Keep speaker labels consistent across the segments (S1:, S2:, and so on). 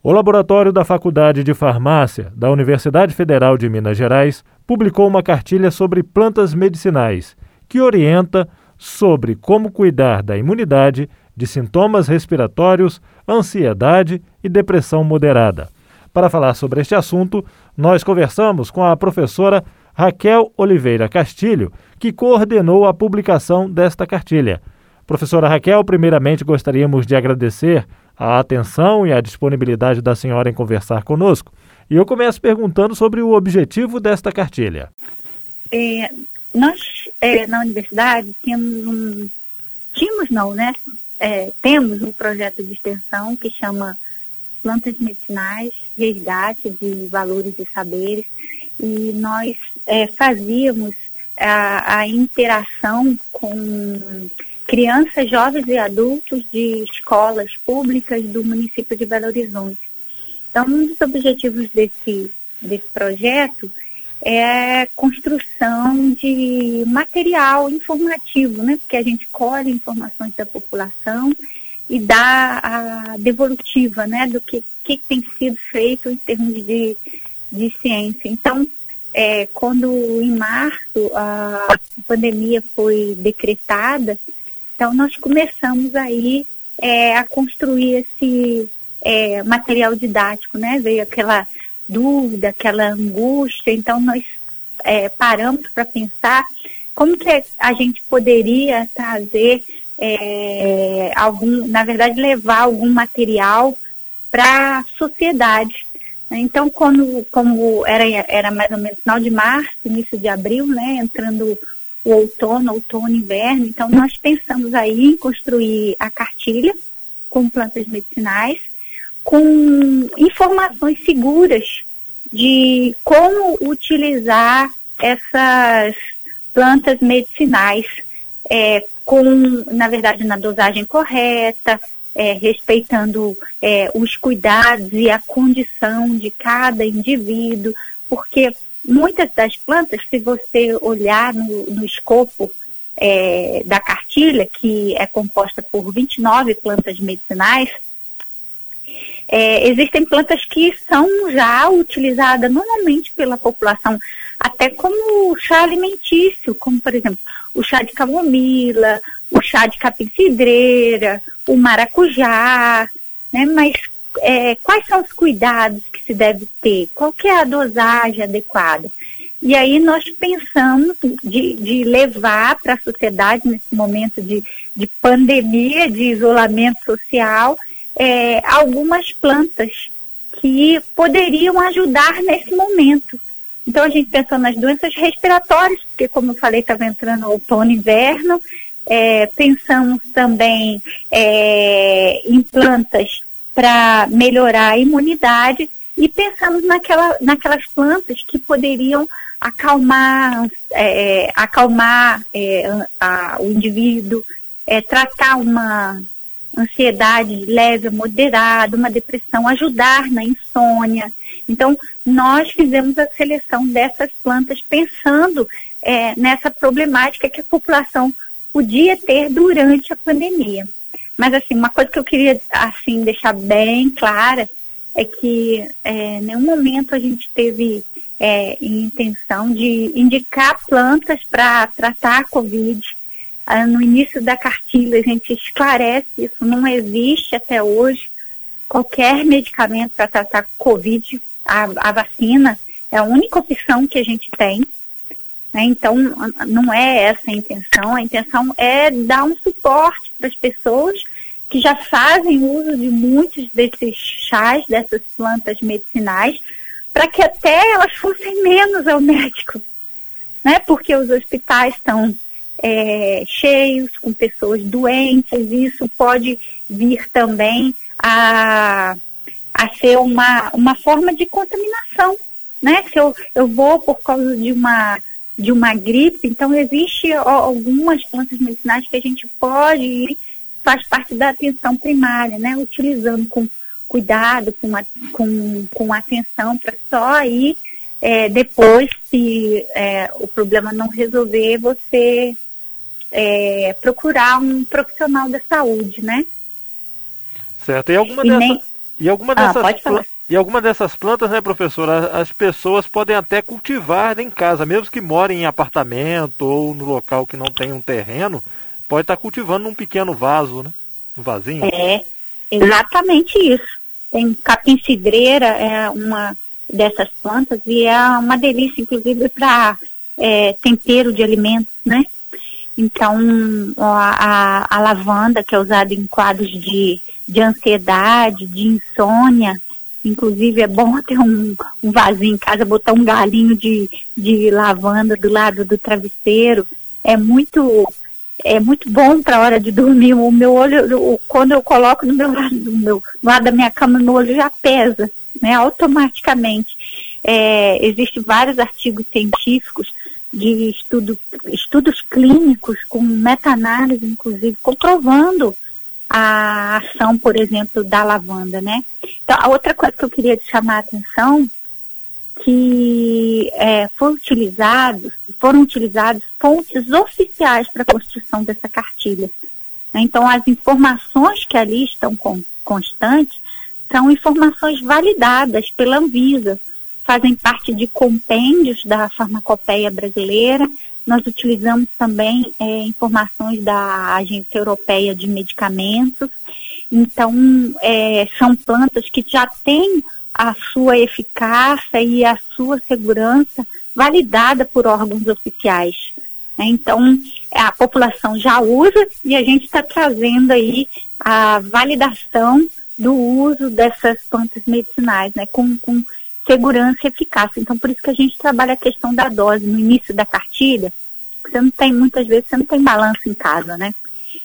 S1: O laboratório da Faculdade de Farmácia da Universidade Federal de Minas Gerais publicou uma cartilha sobre plantas medicinais que orienta sobre como cuidar da imunidade, de sintomas respiratórios, ansiedade e depressão moderada. Para falar sobre este assunto, nós conversamos com a professora Raquel Oliveira Castilho, que coordenou a publicação desta cartilha. Professora Raquel, primeiramente gostaríamos de agradecer a atenção e a disponibilidade da senhora em conversar conosco. E eu começo perguntando sobre o objetivo desta cartilha.
S2: É, nós, é, na universidade, tínhamos um. Tínhamos, não, né? É, temos um projeto de extensão que chama Plantas Medicinais, Resgate de Valores e Saberes, e nós é, fazíamos a, a interação com crianças, jovens e adultos de escolas públicas do município de Belo Horizonte. Então, um dos objetivos desse, desse projeto é construção de material informativo, né? Porque a gente colhe informações da população e dá a devolutiva, né? Do que, que tem sido feito em termos de, de ciência. Então, é, quando em março a pandemia foi decretada, então, nós começamos aí é, a construir esse é, material didático, né? Veio aquela dúvida, aquela angústia, então nós é, paramos para pensar como que a gente poderia trazer é, algum, na verdade, levar algum material para a sociedade. Então, quando, como era, era mais ou menos final de março, início de abril, né, entrando o outono, outono, inverno. Então, nós pensamos aí em construir a cartilha com plantas medicinais, com informações seguras de como utilizar essas plantas medicinais é, com, na verdade, na dosagem correta, é, respeitando é, os cuidados e a condição de cada indivíduo, porque Muitas das plantas, se você olhar no, no escopo é, da cartilha, que é composta por 29 plantas medicinais, é, existem plantas que são já utilizadas normalmente pela população, até como chá alimentício, como por exemplo o chá de camomila, o chá de capim-cidreira, o maracujá, né? Mas é, quais são os cuidados se deve ter? Qual é a dosagem adequada? E aí nós pensamos de, de levar para a sociedade, nesse momento de, de pandemia, de isolamento social, é, algumas plantas que poderiam ajudar nesse momento. Então a gente pensou nas doenças respiratórias, porque como eu falei, estava entrando outono e inverno. É, pensamos também é, em plantas para melhorar a imunidade e pensamos naquela, naquelas plantas que poderiam acalmar, é, acalmar é, a, o indivíduo, é, tratar uma ansiedade leve, moderada, uma depressão, ajudar na insônia. Então, nós fizemos a seleção dessas plantas pensando é, nessa problemática que a população podia ter durante a pandemia. Mas assim, uma coisa que eu queria assim deixar bem clara é que é, nenhum momento a gente teve é, intenção de indicar plantas para tratar a Covid. Ah, no início da cartilha a gente esclarece isso, não existe até hoje qualquer medicamento para tratar Covid. A, a, vacina é a única opção que a gente tem. Né? Então, não é essa a intenção. A intenção é dar um suporte para as pessoas que já fazem uso de muitos desses chás, dessas plantas medicinais, para que até elas fossem menos ao médico, né? Porque os hospitais estão é, cheios, com pessoas doentes, e isso pode vir também a, a ser uma, uma forma de contaminação, né? Se eu, eu vou por causa de uma de uma gripe, então existe algumas plantas medicinais que a gente pode ir faz parte da atenção primária, né? Utilizando com cuidado, com, com, com atenção, para só aí é, depois, se é, o problema não resolver, você é, procurar um profissional da saúde, né?
S1: Certo. E alguma e dessas. Nem... E alguma ah, dessas, ah, e alguma dessas plantas, né, professora, as pessoas podem até cultivar em casa, mesmo que morem em apartamento ou no local que não tem um terreno, pode estar cultivando num pequeno vaso, né? Um vasinho.
S2: É, exatamente isso. Tem capim cidreira, é uma dessas plantas, e é uma delícia, inclusive, para é, tempero de alimentos, né? Então, a, a, a, lavanda, que é usada em quadros de, de ansiedade, de insônia, inclusive é bom ter um, um vasinho em casa, botar um galinho de, de lavanda do lado do travesseiro. É muito é muito bom para a hora de dormir. O meu olho, o, quando eu coloco no meu lado, no meu, lado da minha cama, meu olho já pesa, né, automaticamente. É, Existem vários artigos científicos de estudo, estudos clínicos com meta-análise, inclusive, comprovando a ação, por exemplo, da lavanda, né? Então, a outra coisa que eu queria chamar a atenção que é, foram utilizados, foram utilizados fontes oficiais para a construção dessa cartilha. Né? Então, as informações que ali estão constantes são informações validadas pela Anvisa, fazem parte de compêndios da farmacopeia brasileira. Nós utilizamos também é, informações da Agência Europeia de Medicamentos. Então, é, são plantas que já têm a sua eficácia e a sua segurança validada por órgãos oficiais. Né? Então, a população já usa e a gente está trazendo aí a validação do uso dessas plantas medicinais, né, com, com segurança e eficácia. Então, por isso que a gente trabalha a questão da dose no início da cartilha. Você não tem, muitas vezes, você não tem balanço em casa, né?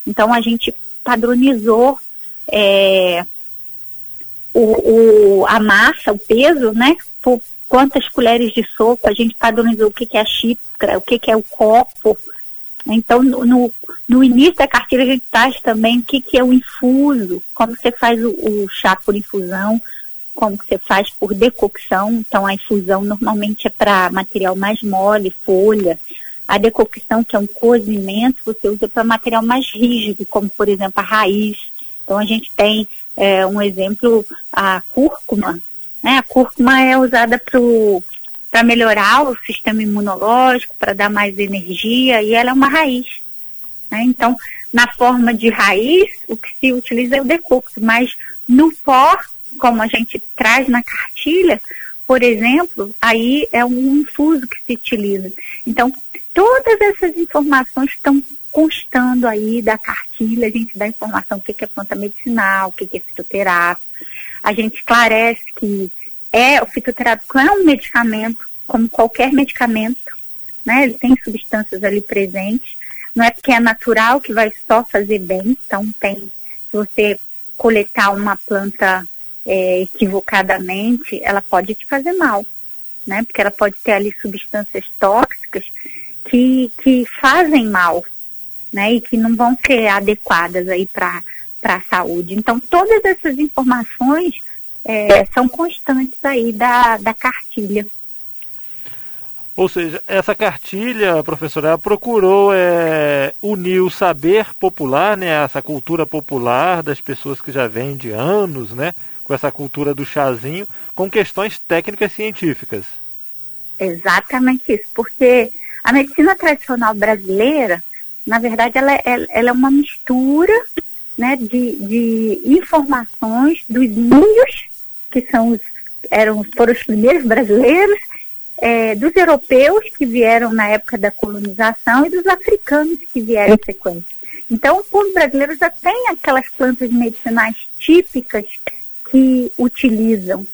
S2: Então, a gente padronizou é, o, o, a massa, o peso, né? Por quantas colheres de sopa, a gente padronizou o que, que é a xícara, o que, que é o copo. Então, no, no início da cartilha, a gente traz também o que, que é o infuso, como você faz o, o chá por infusão, como você faz por decocção. Então, a infusão normalmente é para material mais mole, folha. A decocção, que é um cozimento, você usa para material mais rígido, como, por exemplo, a raiz. Então, a gente tem é, um exemplo, a cúrcuma. Né? A cúrcuma é usada para melhorar o sistema imunológico, para dar mais energia, e ela é uma raiz. Né? Então, na forma de raiz, o que se utiliza é o decocto, mas no pó como a gente traz na cartilha, por exemplo, aí é um infuso que se utiliza. Então, todas essas informações estão constando aí da cartilha, a gente dá informação o que é planta medicinal, o que é fitoterápico, a gente esclarece que é, o fitoterápico é um medicamento, como qualquer medicamento, né? Ele tem substâncias ali presentes, não é porque é natural que vai só fazer bem, então tem, se você coletar uma planta é, equivocadamente, ela pode te fazer mal, né? Porque ela pode ter ali substâncias tóxicas que, que fazem mal, né? E que não vão ser adequadas aí para a saúde. Então, todas essas informações é, são constantes aí da, da cartilha.
S1: Ou seja, essa cartilha, professora, ela procurou é, unir o saber popular, né, essa cultura popular das pessoas que já vêm de anos, né, com essa cultura do chazinho, com questões técnicas científicas.
S2: Exatamente isso, porque a medicina tradicional brasileira, na verdade, ela, é, ela é uma mistura né, de, de informações dos índios, que são os, eram, foram os primeiros brasileiros, é, dos europeus que vieram na época da colonização e dos africanos que vieram em sequência. Então, o povo brasileiro já tem aquelas plantas medicinais típicas que utilizam.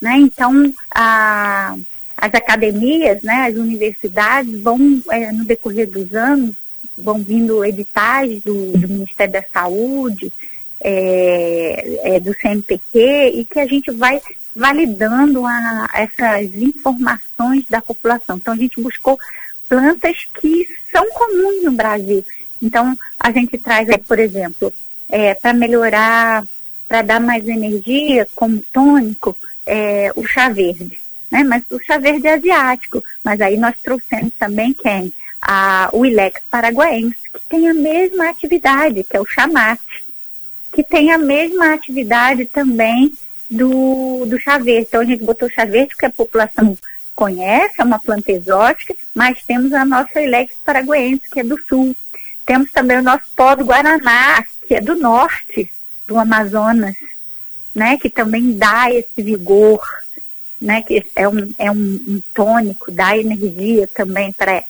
S2: Né? Então, a, as academias, né, as universidades vão, é, no decorrer dos anos, vão vindo editais do, do Ministério da Saúde, é, é, do CNPq, e que a gente vai validando a, essas informações da população. Então, a gente buscou plantas que são comuns no Brasil. Então, a gente traz aí, por exemplo, é, para melhorar para dar mais energia, como tônico, é, o chá verde. Né? Mas o chá verde é asiático. Mas aí nós trouxemos também quem? A, o Ilex paraguaense, que tem a mesma atividade, que é o chamate, que tem a mesma atividade também do, do chá verde. Então a gente botou chá verde porque a população conhece, é uma planta exótica, mas temos a nossa Ilex paraguense, que é do sul. Temos também o nosso pó do Guaraná, que é do norte do Amazonas, né, que também dá esse vigor, né, que é um, é um, um tônico, dá energia também para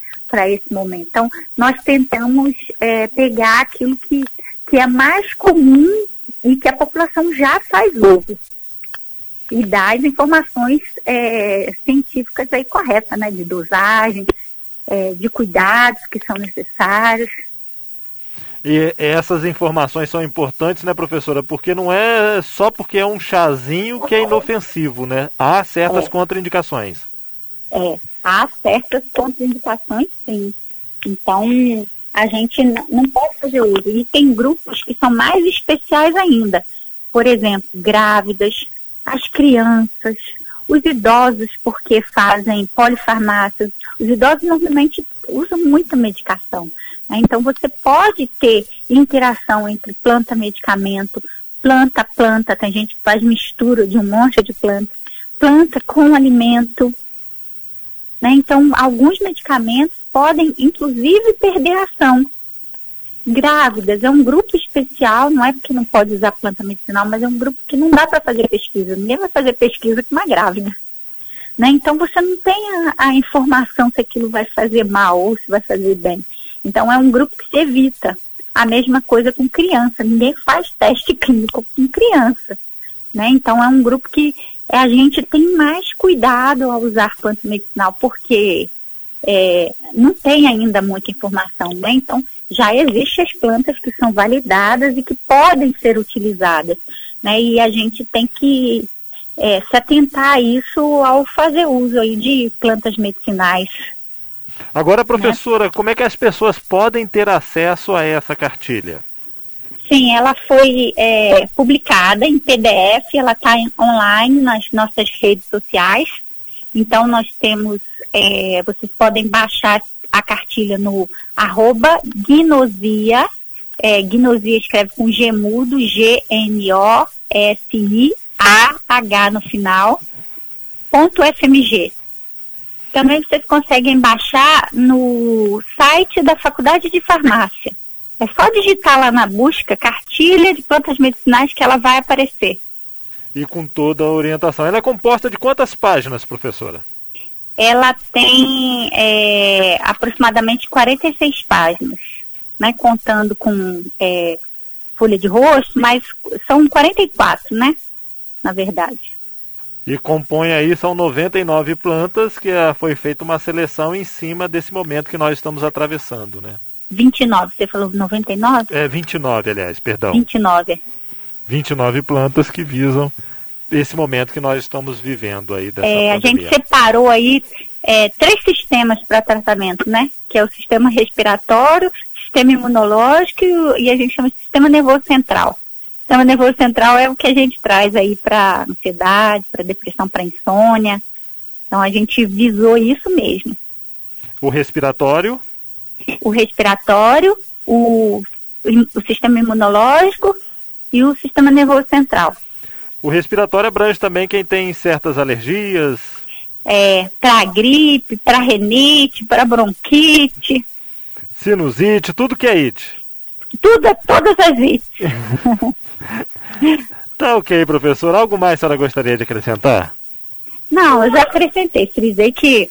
S2: esse momento. Então, nós tentamos é, pegar aquilo que, que é mais comum e que a população já faz uso e dar as informações é, científicas aí corretas, né, de dosagem, é, de cuidados que são necessários.
S1: E essas informações são importantes, né, professora? Porque não é só porque é um chazinho que é inofensivo, né? Há certas é. contraindicações.
S2: É, há certas contraindicações, sim. Então, a gente não pode fazer uso. E tem grupos que são mais especiais ainda. Por exemplo, grávidas, as crianças, os idosos, porque fazem polifarmácias. Os idosos normalmente usam muita medicação. Né? Então, você pode ter interação entre planta-medicamento, planta-planta, tem gente que faz mistura de um monte de planta, planta com alimento. Né? Então, alguns medicamentos podem, inclusive, perder ação. Grávidas é um grupo especial, não é porque não pode usar planta medicinal, mas é um grupo que não dá para fazer pesquisa. Ninguém vai fazer pesquisa com uma grávida. Né? Então você não tem a, a, informação se aquilo vai fazer mal ou se vai fazer bem. Então é um grupo que se evita. A mesma coisa com criança, ninguém faz teste clínico com criança. Né? Então é um grupo que a gente tem mais cuidado ao usar planta medicinal, porque é, não tem ainda muita informação, né? Então já existem as plantas que são validadas e que podem ser utilizadas, né? E a gente tem que é, se atentar a isso ao fazer uso aí de plantas medicinais
S1: Agora, professora, né? como é que as pessoas podem ter acesso a essa cartilha?
S2: Sim, ela foi é, publicada em PDF, ela está online nas nossas redes sociais. Então, nós temos, é, vocês podem baixar a cartilha no arroba Gnosia, é, Gnosia escreve com G mudo, G-N-O-S-I-A-H no final, ponto FMG. Também vocês conseguem baixar no site da Faculdade de Farmácia. É só digitar lá na busca cartilha de plantas medicinais que ela vai aparecer.
S1: E com toda a orientação. Ela é composta de quantas páginas, professora?
S2: Ela tem é, aproximadamente 46 páginas, né, contando com é, folha de rosto, mas são 44, né? Na verdade.
S1: E compõe aí, são 99 plantas, que é, foi feita uma seleção em cima desse momento que nós estamos atravessando, né?
S2: 29, você falou 99?
S1: É, 29, aliás, perdão.
S2: 29.
S1: 29 plantas que visam esse momento que nós estamos vivendo aí dessa
S2: é, A gente separou aí é, três sistemas para tratamento, né? Que é o sistema respiratório, sistema imunológico e a gente chama de sistema nervoso central sistema nervoso central é o que a gente traz aí para ansiedade, para depressão, para insônia. Então a gente visou isso mesmo.
S1: O respiratório?
S2: O respiratório, o, o sistema imunológico e o sistema nervoso central.
S1: O respiratório abrange também quem tem certas alergias?
S2: É, para gripe, para renite, para bronquite.
S1: Sinusite, tudo que é it.
S2: Tudo, todas as ites.
S1: tá ok, professor. Algo mais a senhora gostaria de acrescentar?
S2: Não, eu já acrescentei. Frisei que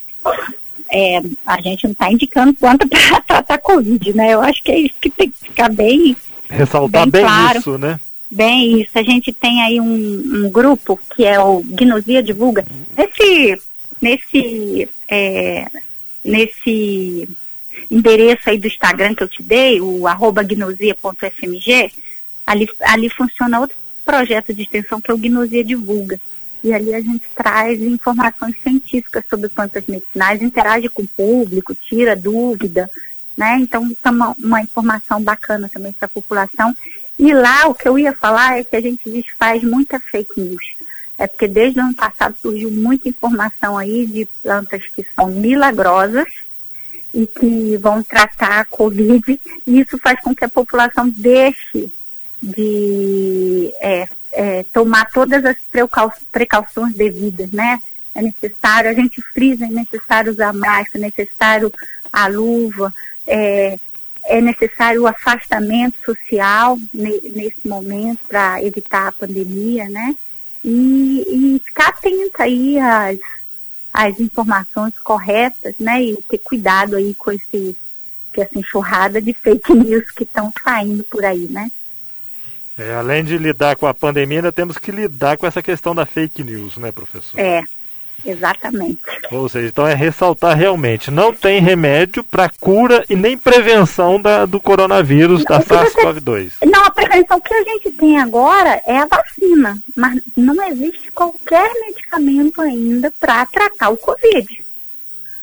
S2: é, a gente não está indicando planta para tratar Covid, né? Eu acho que é isso que tem que ficar bem.
S1: Ressaltar bem, bem claro. isso, né?
S2: Bem isso. A gente tem aí um, um grupo que é o Gnosia Divulga. Nesse, nesse, é, nesse endereço aí do Instagram que eu te dei, o arroba gnosia.fmg, ali, ali funciona outro projeto de extensão que é o Gnosia Divulga. E ali a gente traz informações científicas sobre plantas medicinais, interage com o público, tira dúvida, né? Então, isso é uma, uma informação bacana também para a população. E lá, o que eu ia falar é que a gente desfaz muita fake news. É porque desde o ano passado surgiu muita informação aí de plantas que são milagrosas, e que vão tratar a Covid, e isso faz com que a população deixe de é, é, tomar todas as precauções devidas, né? É necessário, a gente frisa, é necessário usar máscara, é necessário a luva, é, é necessário o afastamento social nesse momento para evitar a pandemia, né? E, e ficar atenta aí às, às informações corretas, né? E ter cuidado aí com esse, com essa enxurrada de fake news que estão saindo por aí, né?
S1: É, além de lidar com a pandemia, ainda temos que lidar com essa questão da fake news, né, professor?
S2: É, Exatamente.
S1: Ou seja, então é ressaltar realmente, não tem remédio para cura e nem prevenção da, do coronavírus, não, da SARS-CoV-2.
S2: Não, a prevenção que a gente tem agora é a vacina, mas não existe qualquer medicamento ainda para tratar o Covid.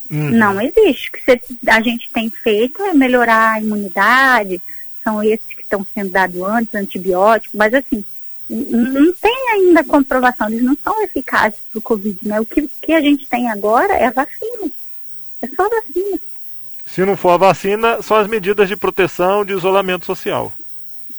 S2: Uhum. Não existe. O que a gente tem feito é melhorar a imunidade, são esses estão sendo dados antes, antibióticos, mas assim, não tem ainda comprovação, eles não são eficazes para o Covid, né? O que, que a gente tem agora é a vacina. É só a vacina.
S1: Se não for a vacina, são as medidas de proteção, de isolamento social.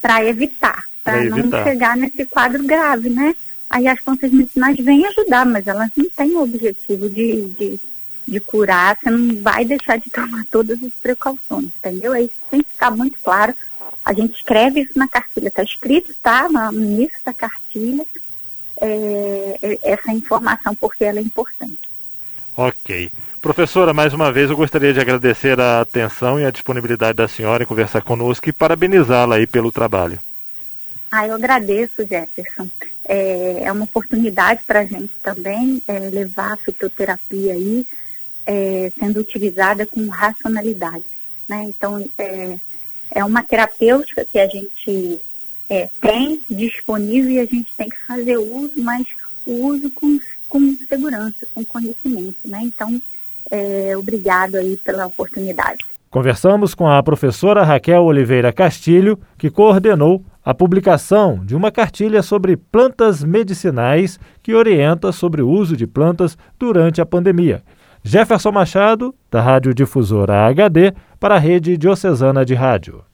S2: Para evitar, para não chegar nesse quadro grave, né? Aí as plantas medicinais vêm ajudar, mas elas não têm o objetivo de, de, de curar, você não vai deixar de tomar todas as precauções, entendeu? Aí tem que ficar muito claro a gente escreve isso na cartilha, está escrito, tá? No início da cartilha, é, é, essa informação, porque ela é importante.
S1: Ok. Professora, mais uma vez eu gostaria de agradecer a atenção e a disponibilidade da senhora em conversar conosco e parabenizá-la aí pelo trabalho.
S2: Ah, eu agradeço, Jefferson. É, é uma oportunidade para a gente também é, levar a fitoterapia aí é, sendo utilizada com racionalidade. Né? Então, é, é uma terapêutica que a gente é, tem disponível e a gente tem que fazer uso, mas o uso com, com segurança, com conhecimento, né? Então, é, obrigado aí pela oportunidade.
S1: Conversamos com a professora Raquel Oliveira Castilho, que coordenou a publicação de uma cartilha sobre plantas medicinais que orienta sobre o uso de plantas durante a pandemia. Jefferson Machado, da Rádio Difusora HD, para a Rede Diocesana de Rádio.